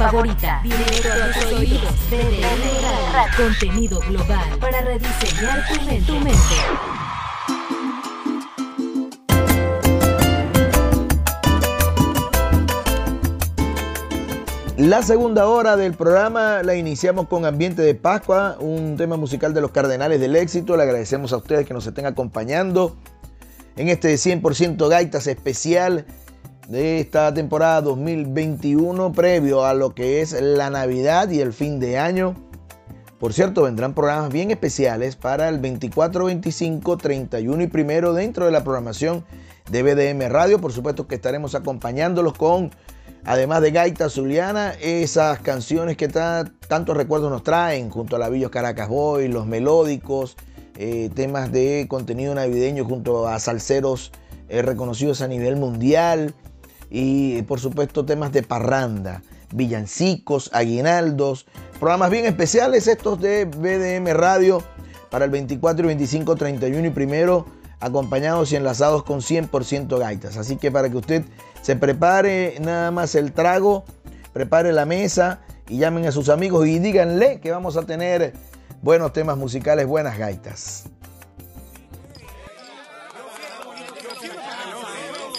favorita. Directo a tus oídos. Radio, contenido global para rediseñar tu mente. Tu mente. La segunda hora del programa la iniciamos con Ambiente de Pascua, un tema musical de los Cardenales del Éxito. Le agradecemos a ustedes que nos estén acompañando en este 100% Gaitas especial de esta temporada 2021, previo a lo que es la Navidad y el fin de año. Por cierto, vendrán programas bien especiales para el 24, 25, 31 y primero dentro de la programación de BDM Radio. Por supuesto que estaremos acompañándolos con, además de Gaita Zuliana, esas canciones que ta- tantos recuerdos nos traen, junto a la Villos Caracas Boy, los melódicos, eh, temas de contenido navideño junto a salseros eh, reconocidos a nivel mundial y por supuesto temas de parranda, villancicos, aguinaldos, programas bien especiales estos de BDM Radio para el 24 y 25, 31 y primero, acompañados y enlazados con 100% gaitas. Así que para que usted se prepare nada más el trago, prepare la mesa y llamen a sus amigos y díganle que vamos a tener buenos temas musicales, buenas gaitas.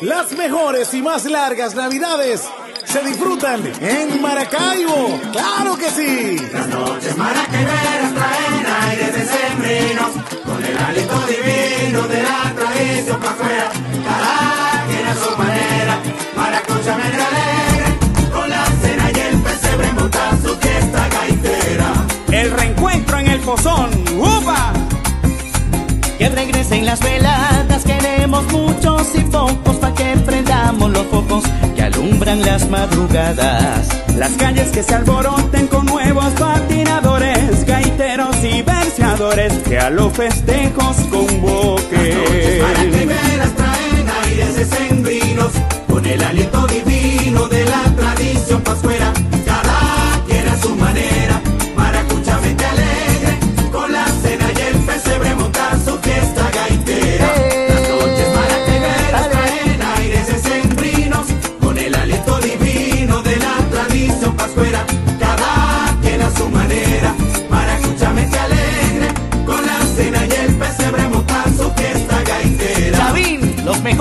Las mejores y más largas navidades se disfrutan en Maracaibo. ¡Claro que sí! Las noches maraqueveras traen aires decembrinos Con el aliento divino de la tradición pa' afuera Cada quien a su manera Maracucha medio alegre Con la cena y el pesebre monta su fiesta gaitera El reencuentro en el pozón. ¡Upa! Que regresen las veladas, queremos muchos prendamos los focos que alumbran las madrugadas. Las calles que se alboroten con nuevos patinadores, gaiteros y verseadores que a los festejos Las noches convoquen. maraqueveras traen aires decembrinos Con el aliento divino de la tradición pascuera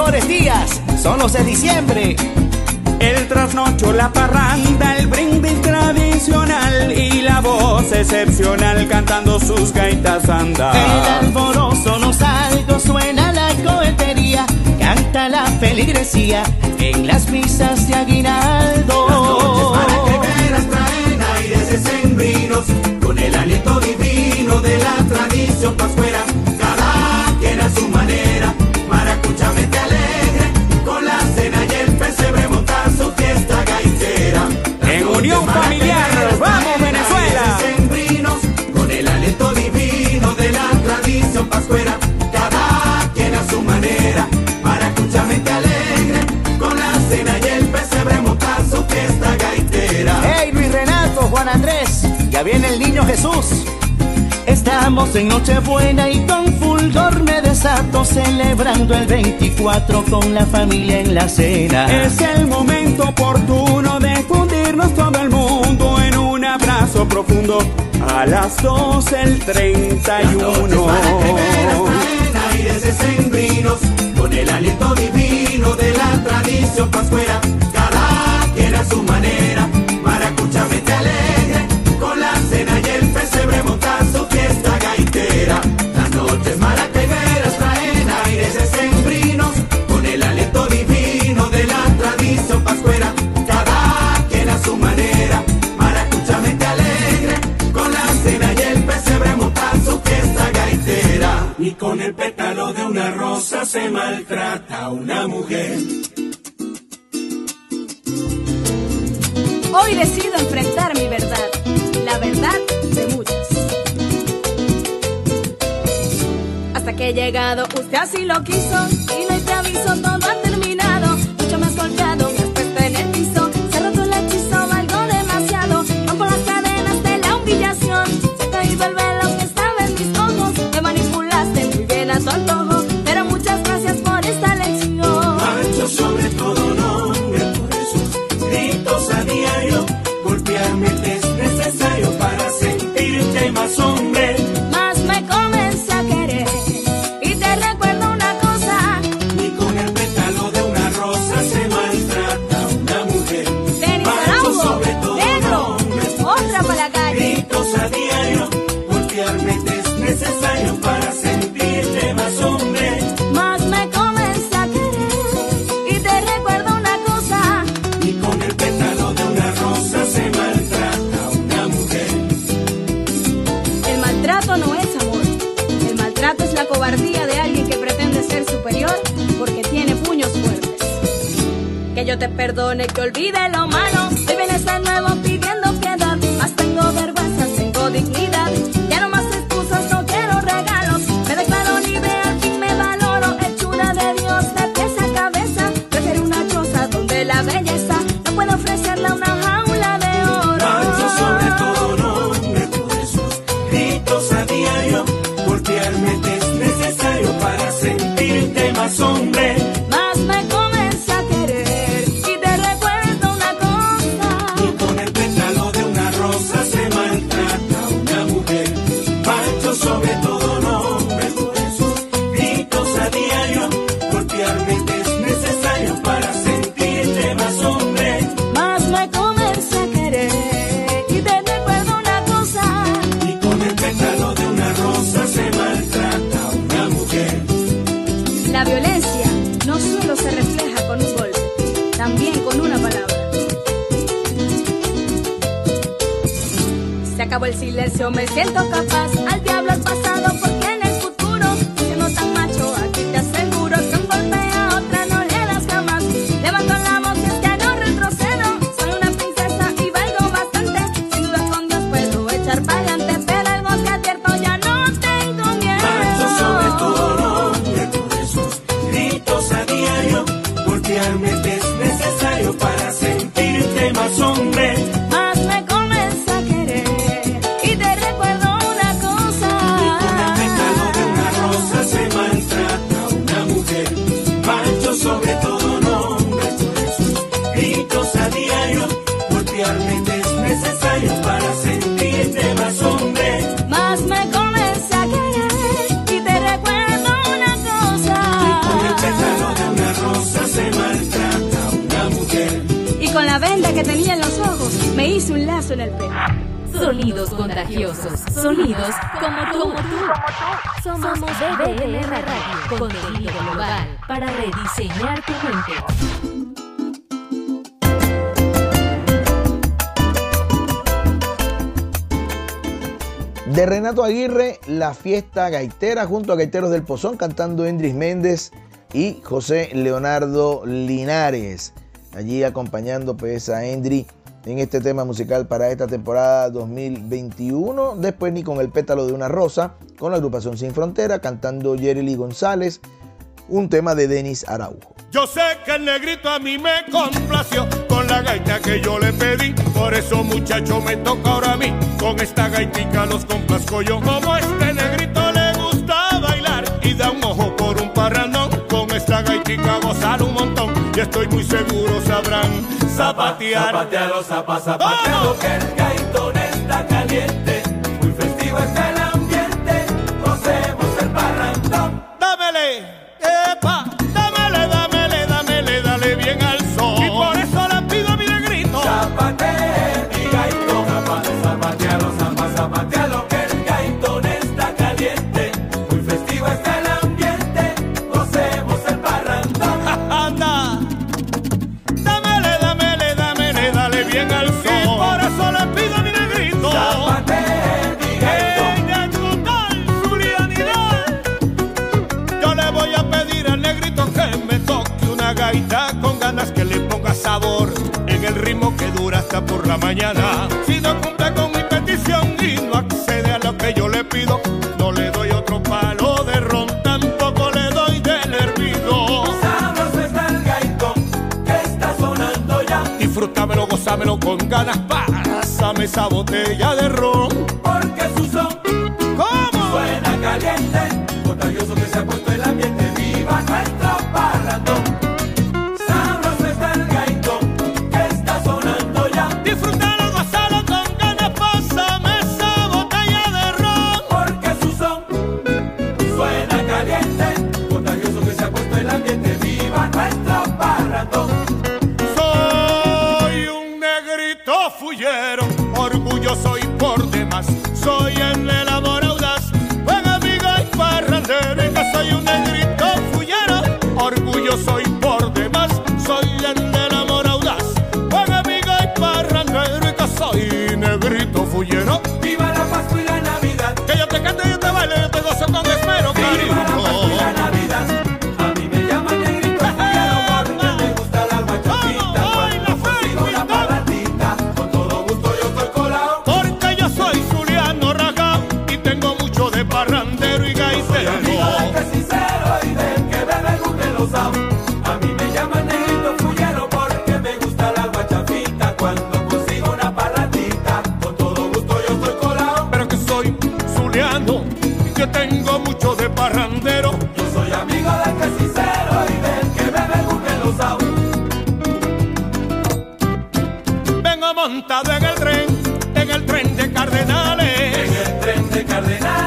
mejores días son los de diciembre. El trasnocho, la parranda, el brindis tradicional y la voz excepcional cantando sus gaitas El andan. alborozo no salgo, suena la cohetería, canta la feligresía en las misas de aguinaldo. Las noches traen aires decembrinos Con el aliento divino de la tradición pascuera niño Jesús. Estamos en Nochebuena y con fulgor me desato celebrando el 24 con la familia en la cena. Es el momento oportuno de fundirnos todo el mundo en un abrazo profundo a las 12 el 31. aires decembrinos con el aliento divino de la tradición pascuera. Cada quien a su manera, de una rosa se maltrata a una mujer. Hoy decido enfrentar mi verdad, la verdad de muchas. Hasta que he llegado, usted así lo quiso y te aviso, todo sobre todo cobardía de alguien que pretende ser superior porque tiene puños fuertes. Que yo te perdone, que olvide lo malo. Silencio, me siento capaz. En el pelo. Sonidos contagiosos. Sonidos como tú. Somos BDM Radio. Contenido global para rediseñar tu mente. De Renato Aguirre, la fiesta gaitera junto a Gaiteros del Pozón cantando Endris Méndez y José Leonardo Linares. Allí acompañando pues a Endri en este tema musical para esta temporada 2021. Después ni con el pétalo de una rosa, con la agrupación Sin Frontera, cantando Jerry Lee González, un tema de Denis Araujo. Yo sé que el negrito a mí me complació con la gaita que yo le pedí. Por eso, muchacho, me toca ahora a mí. Con esta gaitica los complazco yo. Como este negrito le gusta bailar y da un ojo por un parrandón. Con esta gaitica gozar un montón. Y estoy muy seguro sabrán zapatear. Zapatealo, zapa, zapatealo, oh. que el con ganas que le ponga sabor en el ritmo que dura hasta por la mañana. Si no cumple con mi petición y no accede a lo que yo le pido, no le doy otro palo de ron, tampoco le doy del hervido. Sabroso está el gaitón que está sonando ya. Disfrútamelo, gozámelo con ganas, pásame esa botella de ron. Cardenales. En el tren de Cardenales.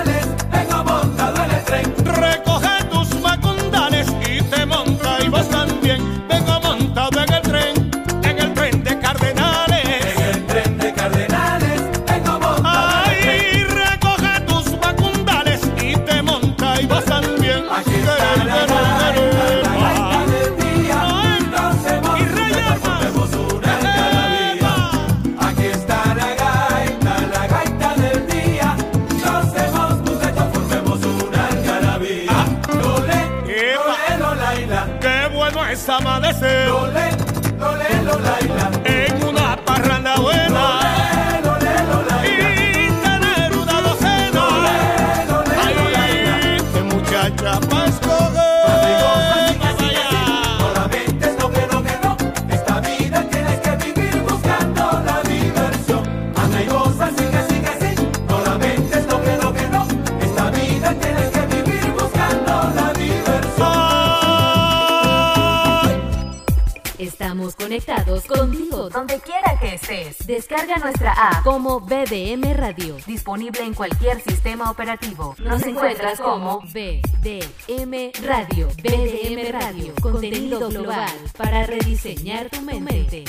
como BDM Radio. Disponible en cualquier sistema operativo. Nos encuentras como BDM Radio. BDM Radio. Contenido global para rediseñar tu mente.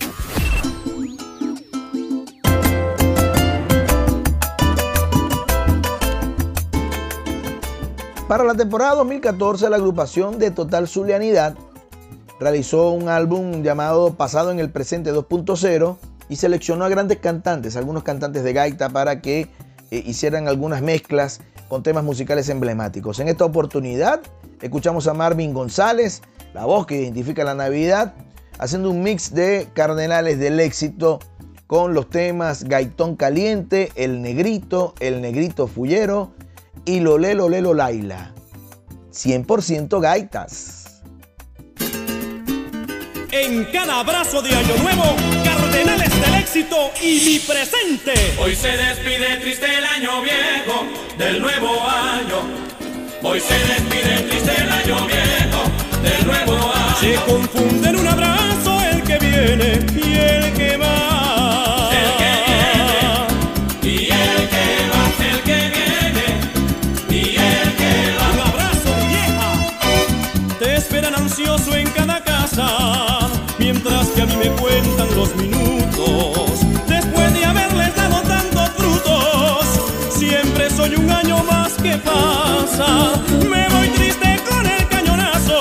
Para la temporada 2014, la agrupación de Total Zulianidad realizó un álbum llamado Pasado en el Presente 2.0 y seleccionó a grandes cantantes, algunos cantantes de gaita, para que eh, hicieran algunas mezclas con temas musicales emblemáticos. En esta oportunidad escuchamos a Marvin González, la voz que identifica la Navidad, haciendo un mix de Cardenales del Éxito con los temas Gaitón Caliente, El Negrito, El Negrito Fullero y Lole Lole Laila. 100% gaitas. En cada abrazo de Año Nuevo Cardenales del éxito y mi presente. Hoy se despide triste el año viejo del nuevo año. Hoy se despide triste el año viejo del nuevo año. Se confunde en un abrazo el que viene y el que va. El que viene y el que va. El que viene y el que va. Un abrazo vieja. Te esperan ansioso en cada casa mientras que a mí me cuentan los minutos. Que pasa. Me voy triste con el cañonazo,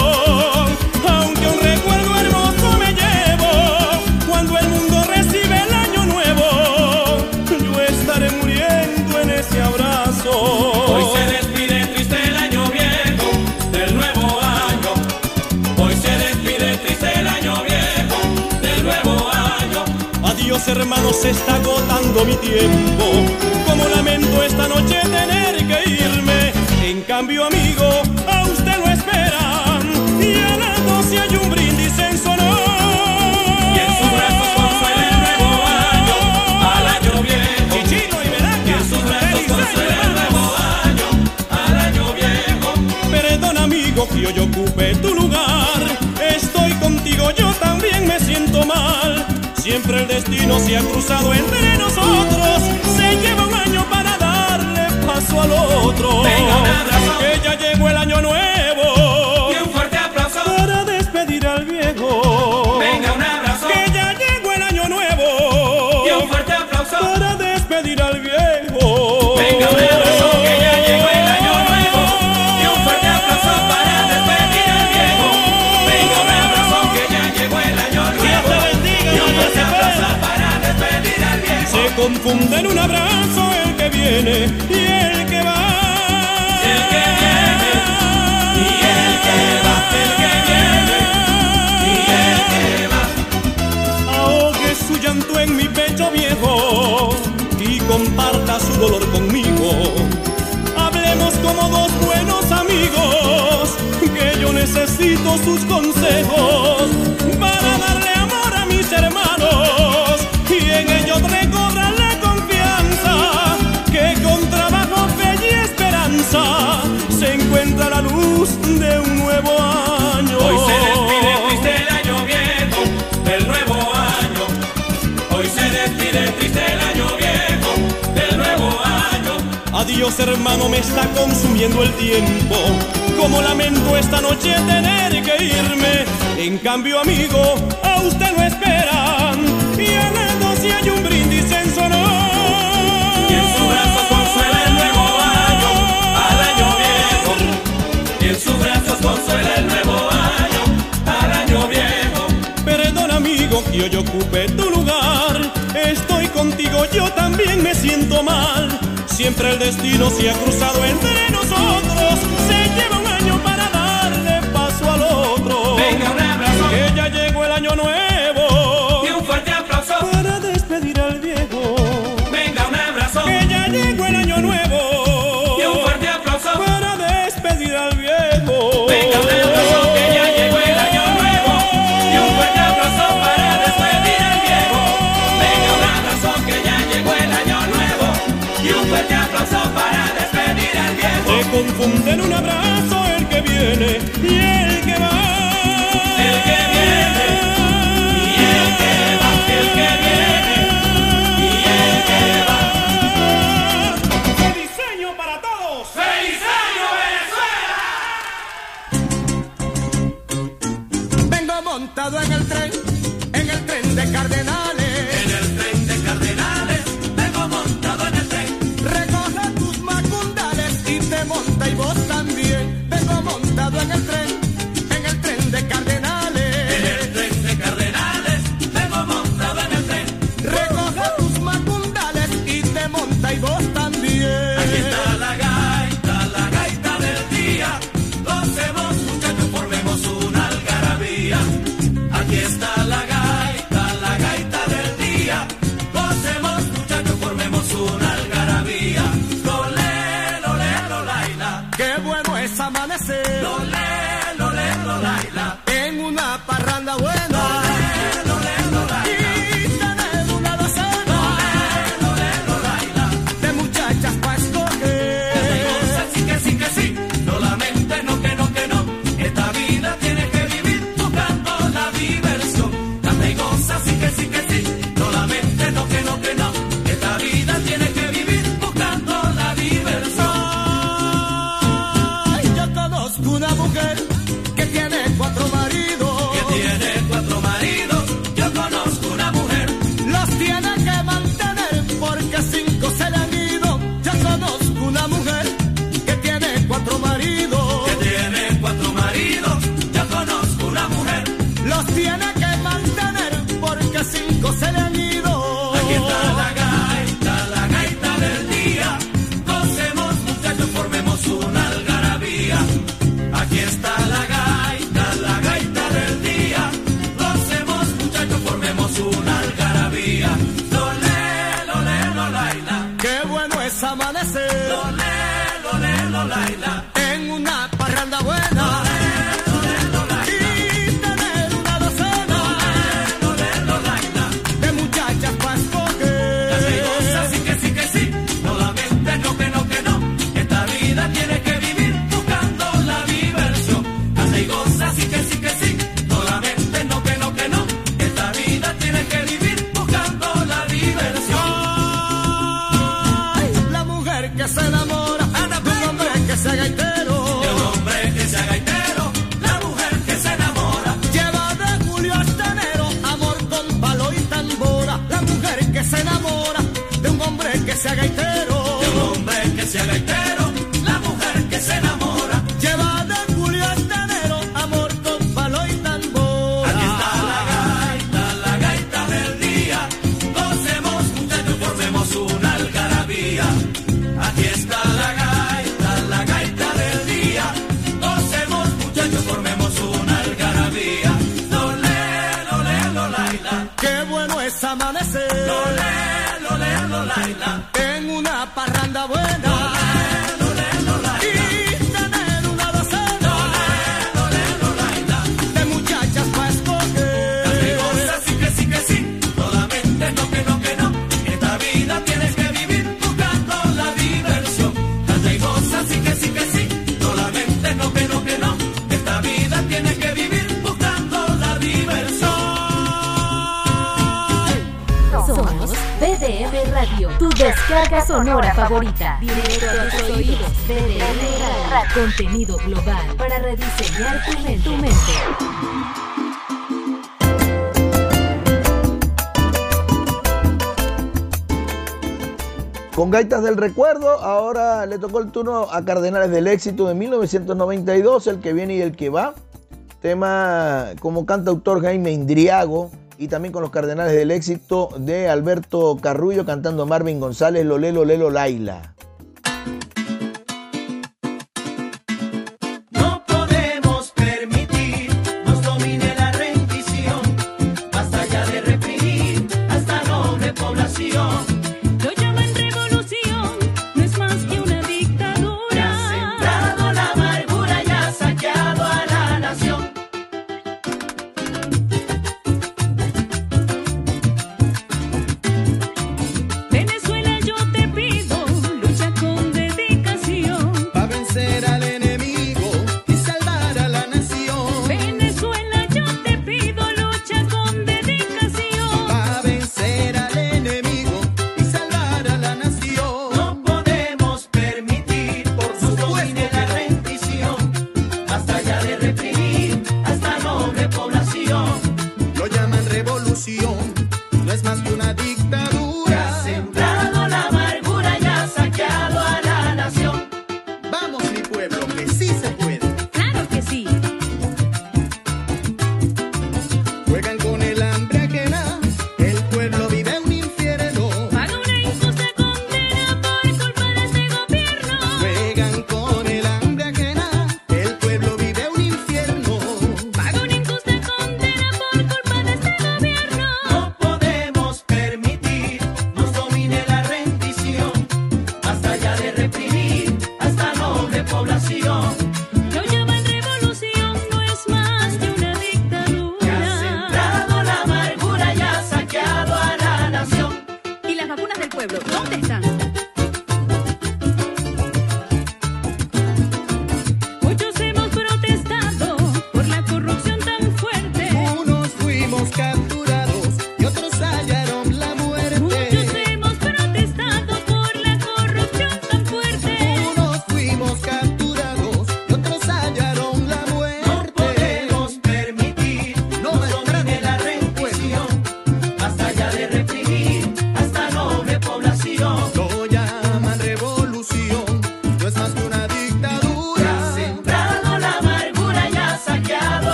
aunque un recuerdo hermoso me llevo. Cuando el mundo recibe el año nuevo, yo estaré muriendo en ese abrazo. Hoy se despide triste el año viejo del nuevo año. Hoy se despide triste el año viejo del nuevo año. Adiós hermanos, se está agotando mi tiempo. Como lamento esta noche tener que cambio, amigo, a usted lo esperan. Y a las doce hay un brindis en su honor. Y en sus brazos consuela el nuevo año al año viejo. Chichino y Veraca, Y en sus brazos consuela el nuevo año al año viejo. Perdón amigo que hoy ocupe tu lugar. Estoy contigo, yo también me siento mal. Siempre el destino se ha cruzado entre nosotros. Paso al otro. Venga, un abrazo. Que ya llegó el año nuevo. Y un fuerte aplauso. Para despedir al viejo. Venga, un abrazo. Que ya llegó el año nuevo. Y un fuerte aplauso. Para despedir al viejo. Venga, un abrazo que ya llegó el año nuevo. Y un fuerte aplauso para despedir al viejo. Venga, un abrazo que ya llegó el año nuevo. Y un fuerte aplauso para despedir al viejo. Se confunde en un abrazo el que viene y su dolor conmigo. Hablemos como dos buenos amigos, que yo necesito sus consejos para darle amor a mis hermanos y en ellos recobrar la confianza que con trabajo, fe y esperanza se encuentra la luz de un nuevo año. Hoy se despide triste el año viejo del nuevo año. Hoy se despide Adiós hermano, me está consumiendo el tiempo. Como lamento esta noche tener que irme. En cambio, amigo, a usted lo esperan. Y las doce hay un brindis en su honor. Y en su brazo consuela el nuevo año al año viejo. Y en sus brazos consuela el nuevo año al año viejo. Perdón amigo que hoy ocupe tu lugar. Estoy contigo, yo también me siento mal. Siempre el destino se ha cruzado entre nosotros. Se lleva un año para darle paso al otro. Venga, un abrazo Que ya llegó el año nuevo. En un abrazo el que viene sonora favorita. Dinero a tus oídos. Contenido global para rediseñar tu mente. Con Gaitas del Recuerdo, ahora le tocó el turno a Cardenales del Éxito de 1992, el que viene y el que va. Tema como canta autor Jaime Indriago, y también con los Cardenales del Éxito de Alberto Carrullo cantando Marvin González, Lolelo, Lelo, Laila.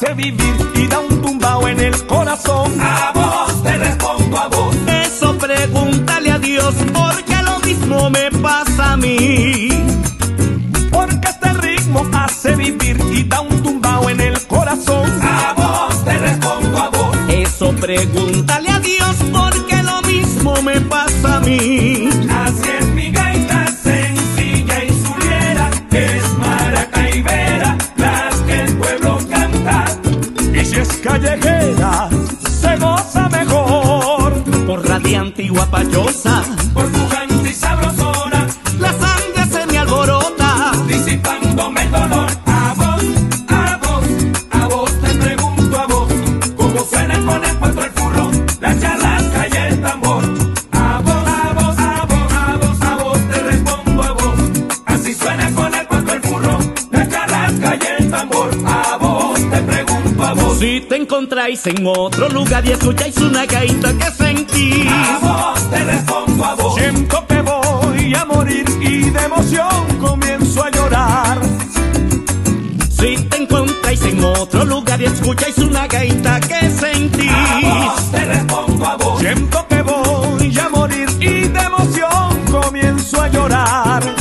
Você vive estáis en otro lugar y escucháis una gaita que sentís. A vos te respondo a vos. Siento que voy a morir y de emoción comienzo a llorar. Si te encontráis en otro lugar y escucháis una gaita que sentís. A vos te respondo a vos. Siento que voy a morir y de emoción comienzo a llorar.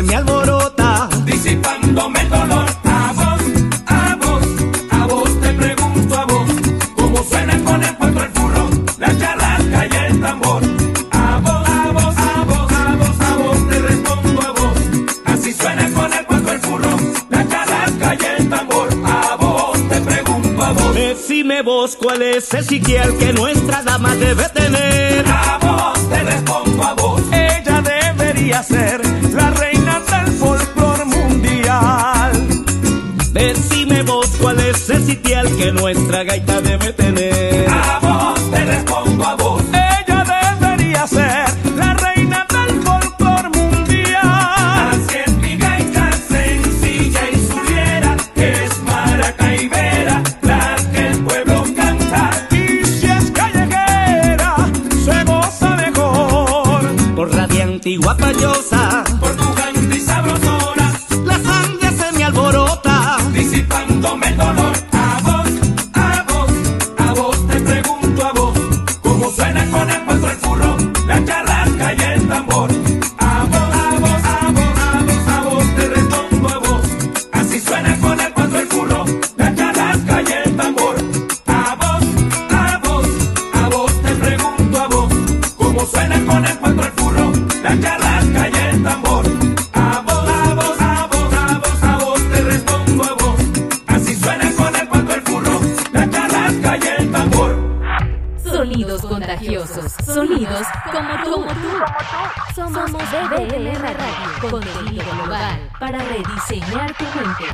me alborota, disipándome el dolor. A vos, a vos, a vos te pregunto a vos, cómo suena con el cuatro el furro, la charrasca y el tambor. A vos, a vos, a vos, a vos, a vos te respondo a vos, así suena con el cuatro el furro, la charrasca y el tambor. A vos te pregunto a vos. Decime vos cuál es el sitial que nuestra dama debe tener que nuestra gaita de sonidos como tú. Como tú. Somos BBM Radio, contenido global para rediseñar tu mente.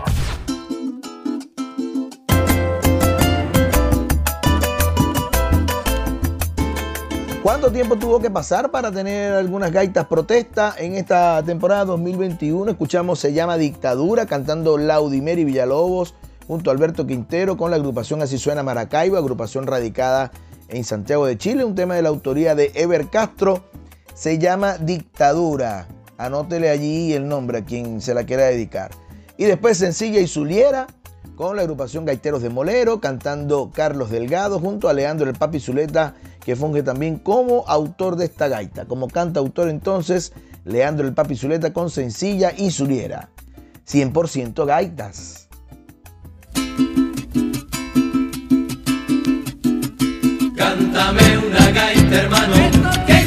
¿Cuánto tiempo tuvo que pasar para tener algunas gaitas protesta? En esta temporada 2021 escuchamos Se llama Dictadura cantando Laudimeri Villalobos junto a Alberto Quintero con la agrupación Así Suena Maracaibo, agrupación radicada en Santiago de Chile, un tema de la autoría de Ever Castro, se llama Dictadura. Anótele allí el nombre a quien se la quiera dedicar. Y después Sencilla y Zuliera, con la agrupación Gaiteros de Molero, cantando Carlos Delgado, junto a Leandro el Papi Zuleta, que funge también como autor de esta gaita. Como cantautor entonces, Leandro el Papi Zuleta con Sencilla y Zuliera. 100% gaitas. cántame una gaita, hermano.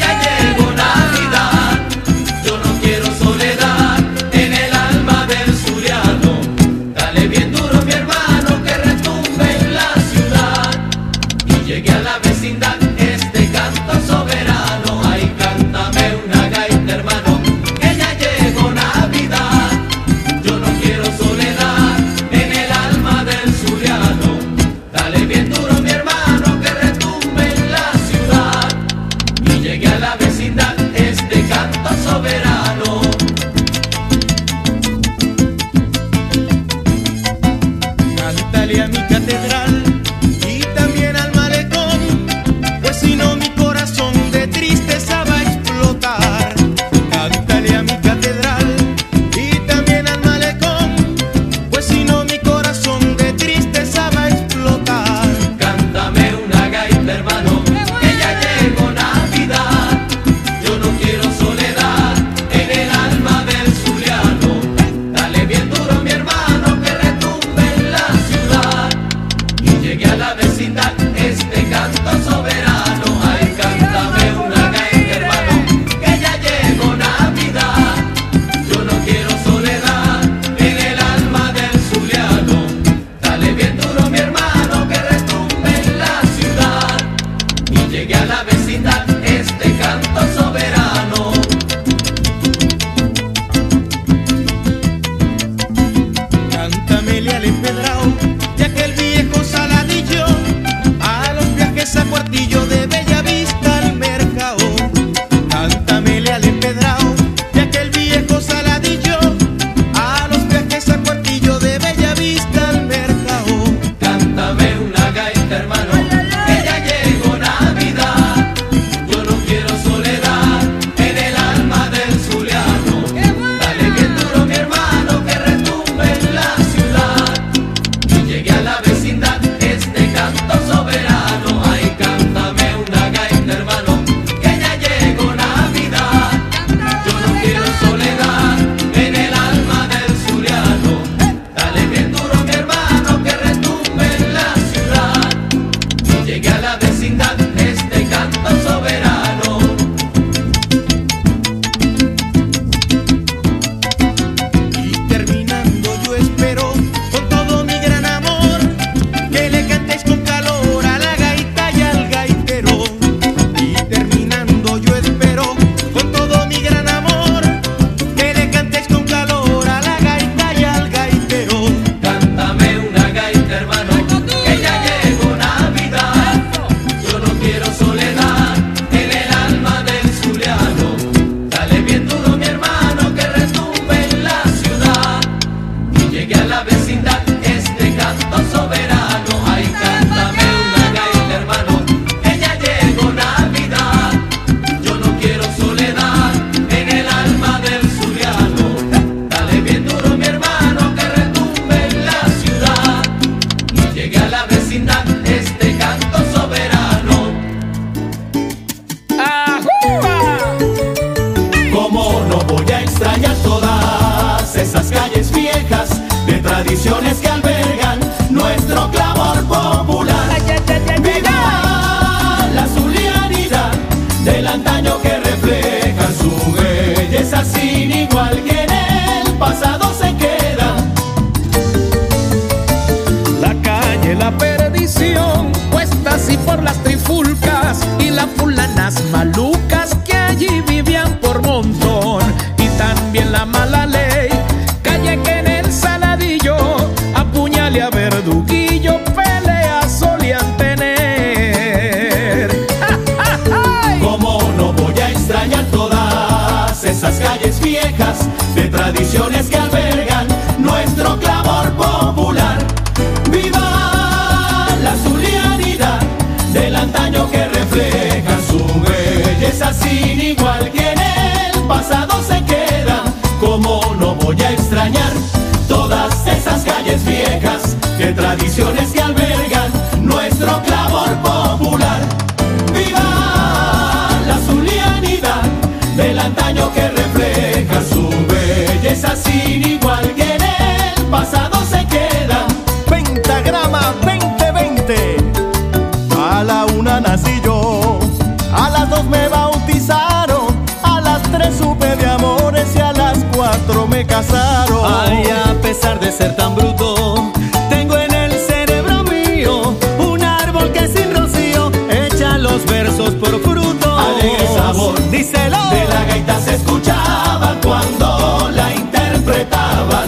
Casaron. Ay, a pesar de ser tan bruto, tengo en el cerebro mío un árbol que sin rocío echa los versos por fruto. Alegre sabor díselo. de la gaita se escuchaba cuando la interpretaban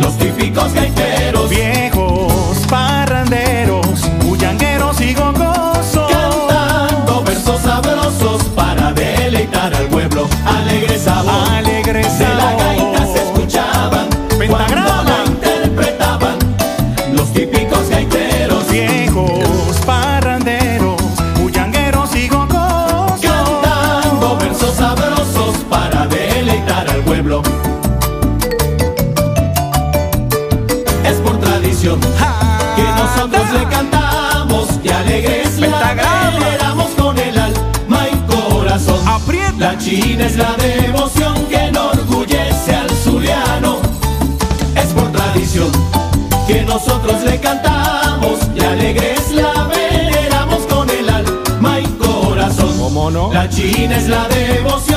los típicos gaiteros. La china es la devoción que enorgullece al zuliano. Es por tradición que nosotros le cantamos y alegres la veneramos con el alma y corazón. ¿Cómo no? La china es la devoción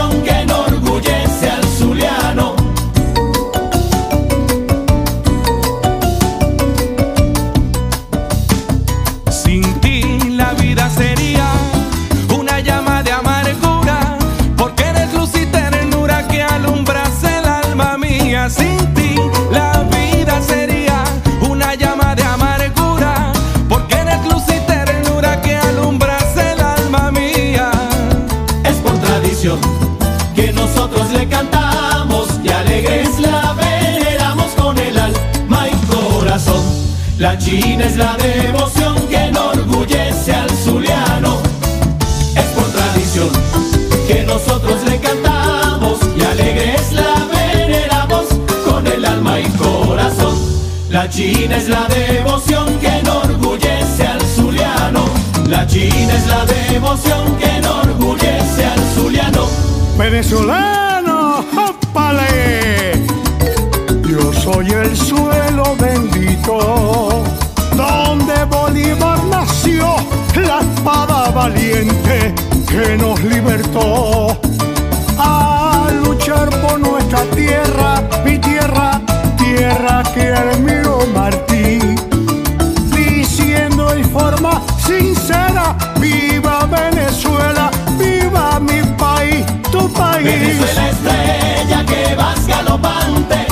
china es la devoción que enorgullece al zuliano. Es por tradición que nosotros le cantamos y alegres la veneramos con el alma y corazón. La china es la devoción que enorgullece al zuliano. La china es la devoción que enorgullece al zuliano. Venezolano, ¡ópale! Soy el suelo bendito donde Bolívar nació, la espada valiente que nos libertó. A luchar por nuestra tierra, mi tierra, tierra que admiro Martí diciendo en forma sincera, viva Venezuela, viva mi país, tu país. Venezuela estrella que vas galopante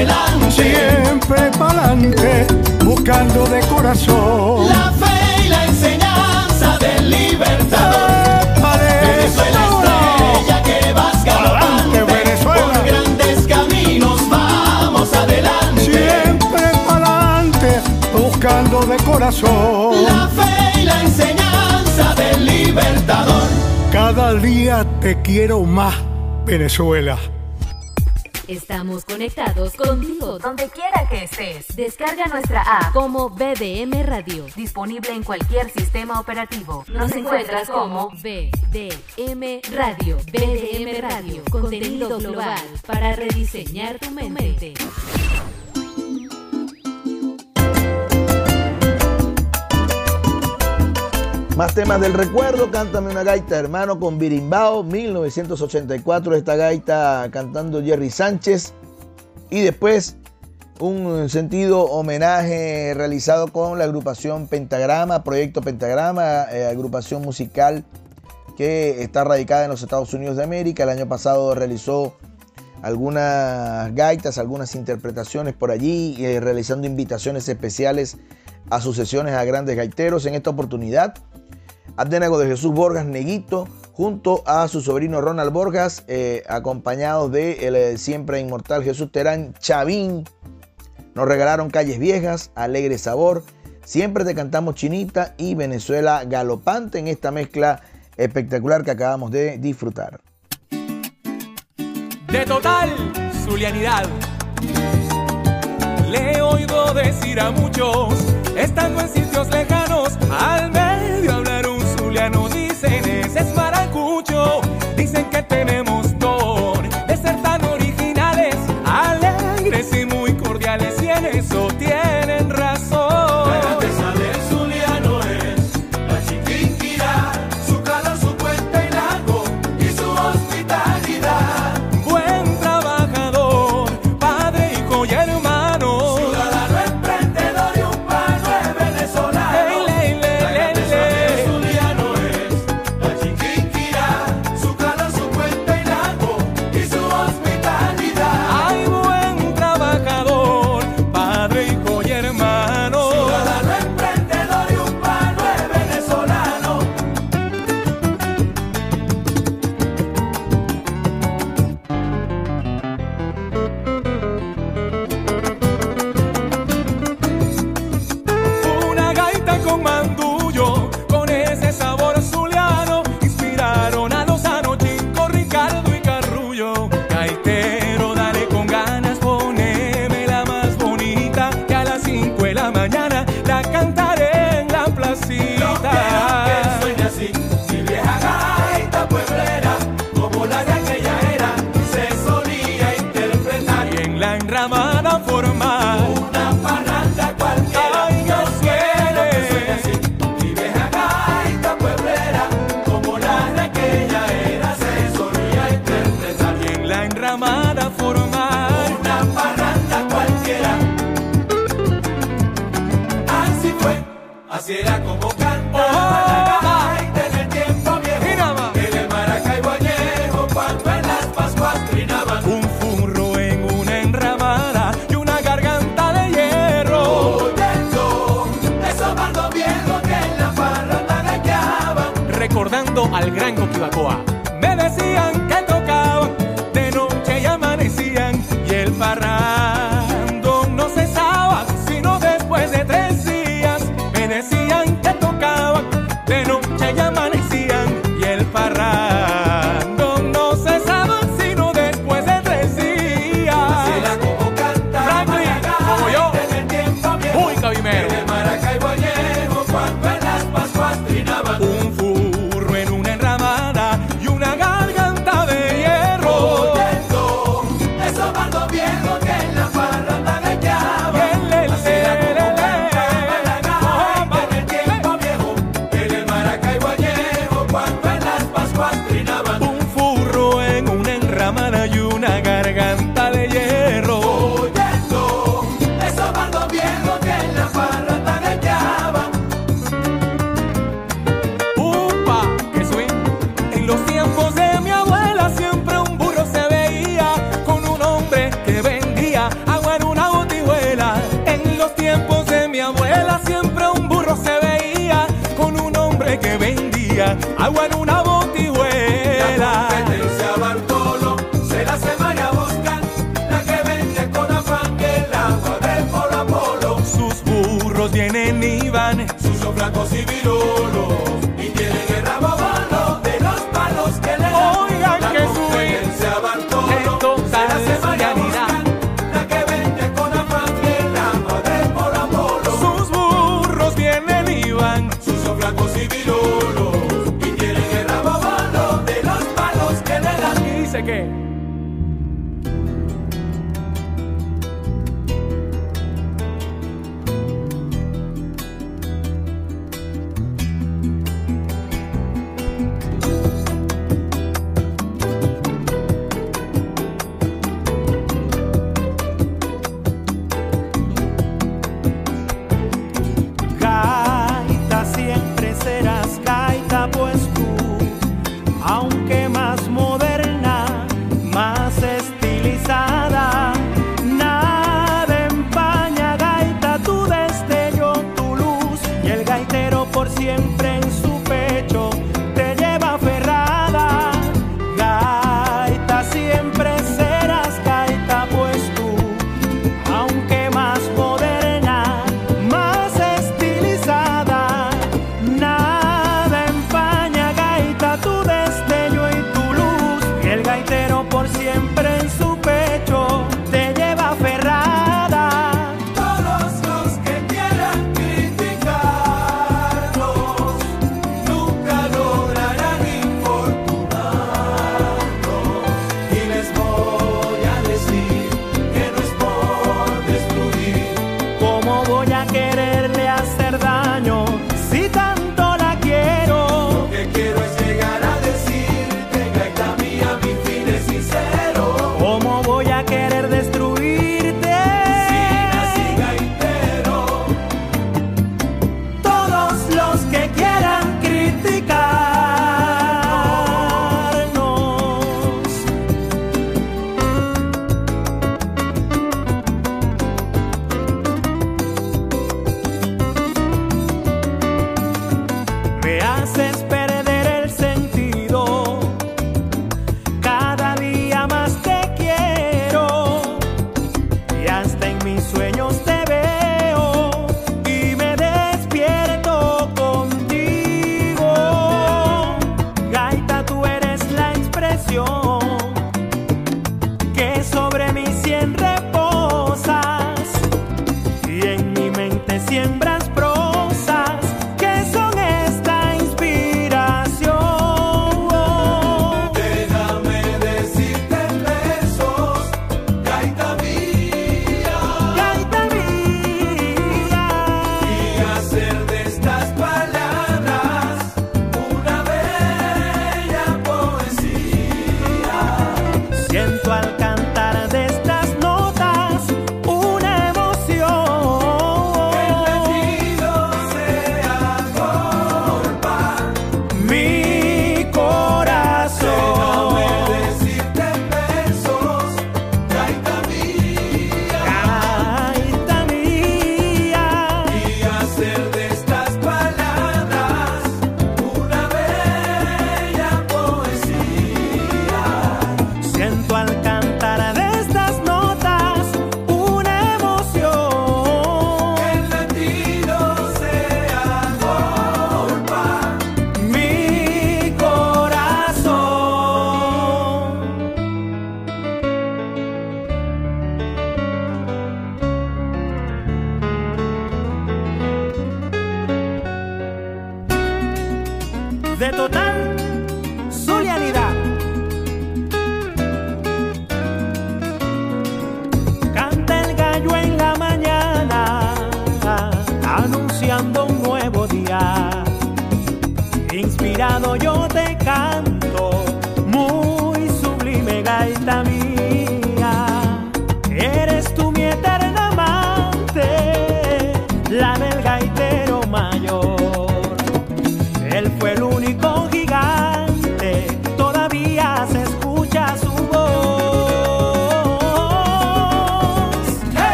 adelante. Siempre pa'lante, buscando de corazón. La fe y la enseñanza del libertador. Venezuela estrella que vas galopante por grandes caminos, vamos adelante. Siempre pa'lante, buscando de corazón. La fe y la enseñanza del libertador. Cada día te quiero más, Venezuela. Estamos conectados contigo donde quiera que estés. Descarga nuestra app como BDM Radio, disponible en cualquier sistema operativo. Nos encuentras como BDM Radio, BDM Radio, contenido global para rediseñar tu mente. Más temas del recuerdo, cántame una gaita, hermano, con Birimbao, 1984, esta gaita cantando Jerry Sánchez. Y después un sentido homenaje realizado con la agrupación Pentagrama, Proyecto Pentagrama, eh, agrupación musical que está radicada en los Estados Unidos de América. El año pasado realizó algunas gaitas, algunas interpretaciones por allí, eh, realizando invitaciones especiales a sus sesiones a grandes gaiteros. En esta oportunidad, Abdenago de Jesús Borgas Neguito, junto a su sobrino Ronald Borgas, eh, acompañados de eh, siempre inmortal Jesús Terán Chavín. Nos regalaron Calles Viejas, Alegre Sabor, Siempre te cantamos Chinita y Venezuela Galopante en esta mezcla espectacular que acabamos de disfrutar. De total zulianidad. Le he oído decir a muchos, estando en sitios lejanos, al medio hablar dicen ese es maracucho. Dicen que tenemos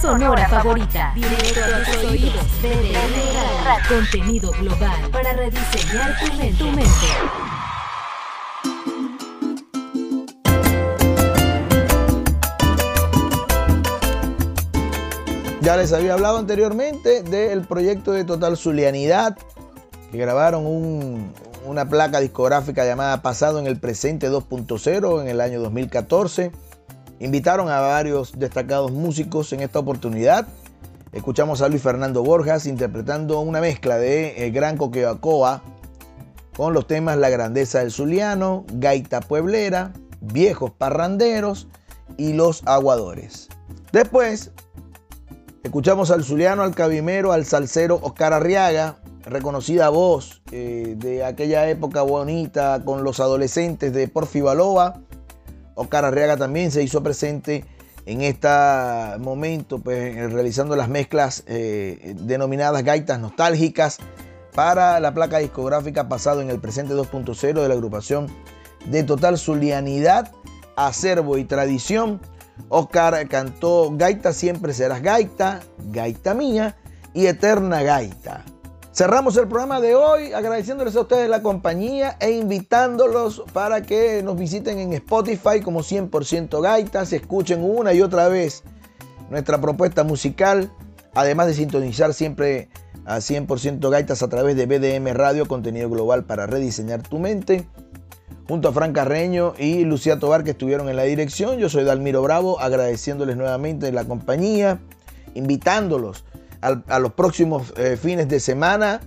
sonora favorita. Directo a tus oídos. BDM Radio, contenido global para rediseñar tu mente. Tu mente. Ya les había hablado anteriormente del proyecto de Total Zulianidad, que grabaron un- una placa discográfica llamada Pasado en el Presente 2.0 en el año 2014. Invitaron a varios destacados músicos en esta oportunidad. Escuchamos a Luis Fernando Borjas interpretando una mezcla de eh, Gran Coqueacoa con los temas La Grandeza del Zuliano, Gaita Pueblera, Viejos Parranderos y Los Aguadores. Después Escuchamos al zuliano, al cabimero, al salsero Oscar Arriaga, reconocida voz eh, de aquella época bonita con los adolescentes de Porfi Baloa. Oscar Arriaga también se hizo presente en este momento, pues, realizando las mezclas eh, denominadas gaitas nostálgicas para la placa discográfica pasado en el presente 2.0 de la agrupación de total zulianidad, acervo y tradición. Oscar cantó Gaita siempre serás gaita, Gaita mía y Eterna Gaita. Cerramos el programa de hoy agradeciéndoles a ustedes la compañía e invitándolos para que nos visiten en Spotify como 100% Gaitas, escuchen una y otra vez nuestra propuesta musical, además de sintonizar siempre a 100% Gaitas a través de BDM Radio, contenido global para rediseñar tu mente junto a Fran Carreño y Lucía Tobar que estuvieron en la dirección. Yo soy Dalmiro Bravo, agradeciéndoles nuevamente la compañía, invitándolos a, los próximos eh, fines de semana,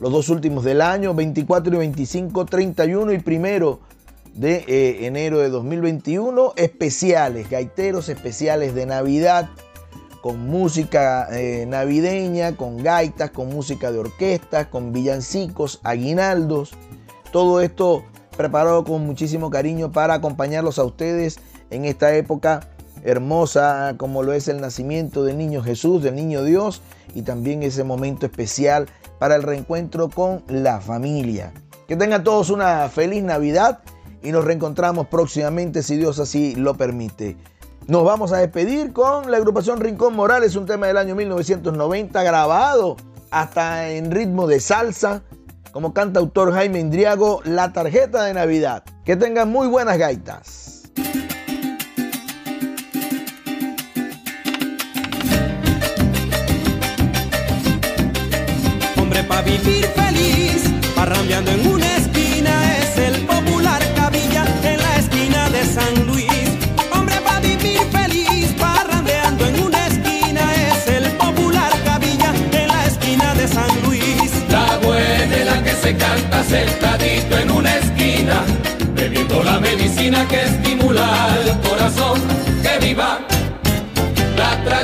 los dos últimos del año, 24 y 25, 31 y primero de eh, enero de 2021, especiales, gaiteros especiales de Navidad, con música eh, navideña, con gaitas, con música de orquestas, con villancicos, aguinaldos, todo esto preparado con muchísimo cariño para acompañarlos a ustedes en esta época hermosa como lo es el nacimiento del niño Jesús, del niño Dios y también ese momento especial para el reencuentro con la familia. Que tengan todos una feliz Navidad y nos reencontramos próximamente si Dios así lo permite. Nos vamos a despedir con la agrupación Rincón Morales, un tema del año 1990 grabado hasta en ritmo de salsa como cantautor Jaime Indriago, La Tarjeta de Navidad. Que tengan muy buenas gaitas. Hombre pa' vivir feliz, parrandeando en una esquina es el popular cabilla en la esquina de San Luis. Hombre pa' vivir feliz, parrandeando en una esquina es el popular cabilla en la esquina de San Luis. La buena es la que se canta sentadito en una esquina, bebiendo la medicina que estimula el corazón. Que viva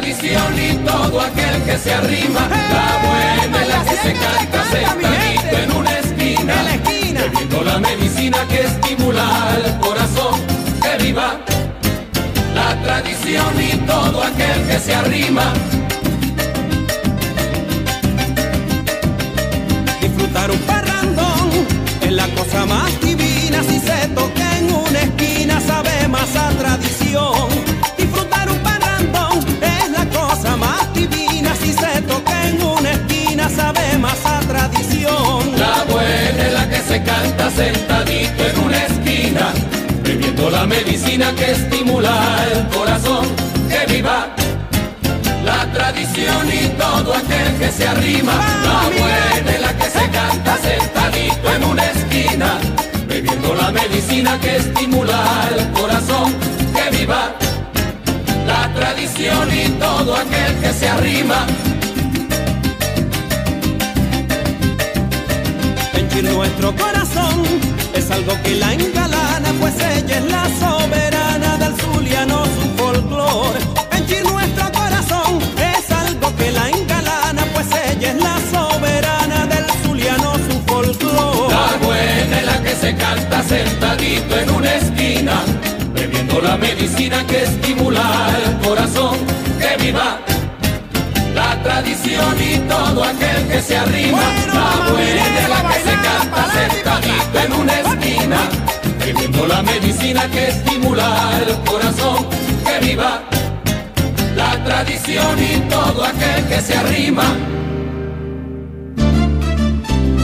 tradición y todo aquel que se arrima. La buena es la que se canta sentadito en una esquina, bebiendo la medicina que estimula el corazón. Que viva la tradición y todo aquel que se arrima. Disfrutar un parrandón es la cosa más divina si se toca en una esquina sabe más a tradición. La buena es la que se canta sentadito en una esquina, bebiendo la medicina que estimula el corazón. ¡Que viva! La tradición y todo aquel que se arrima. La buena es la que se canta sentadito en una esquina, bebiendo la medicina que estimula el corazón. ¡Que viva! La tradición y todo aquel que se arrima nuestro corazón es algo que la engalana, pues ella es la soberana del zuliano, su folclore. En nuestro corazón es algo que la engalana, pues ella es la soberana del zuliano, pues su folclore. La buena es la que se canta sentadito en una esquina, bebiendo la medicina que estimula el corazón. ¡Que viva! tradición y todo aquel que se arrima. Bueno, la de la que se canta sentadito en una esquina, bebiendo la medicina que estimula el corazón. Que viva la tradición y todo aquel que se arrima.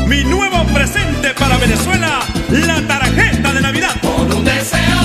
Mi nuevo presente para Venezuela, la tarjeta de Navidad. Con un deseo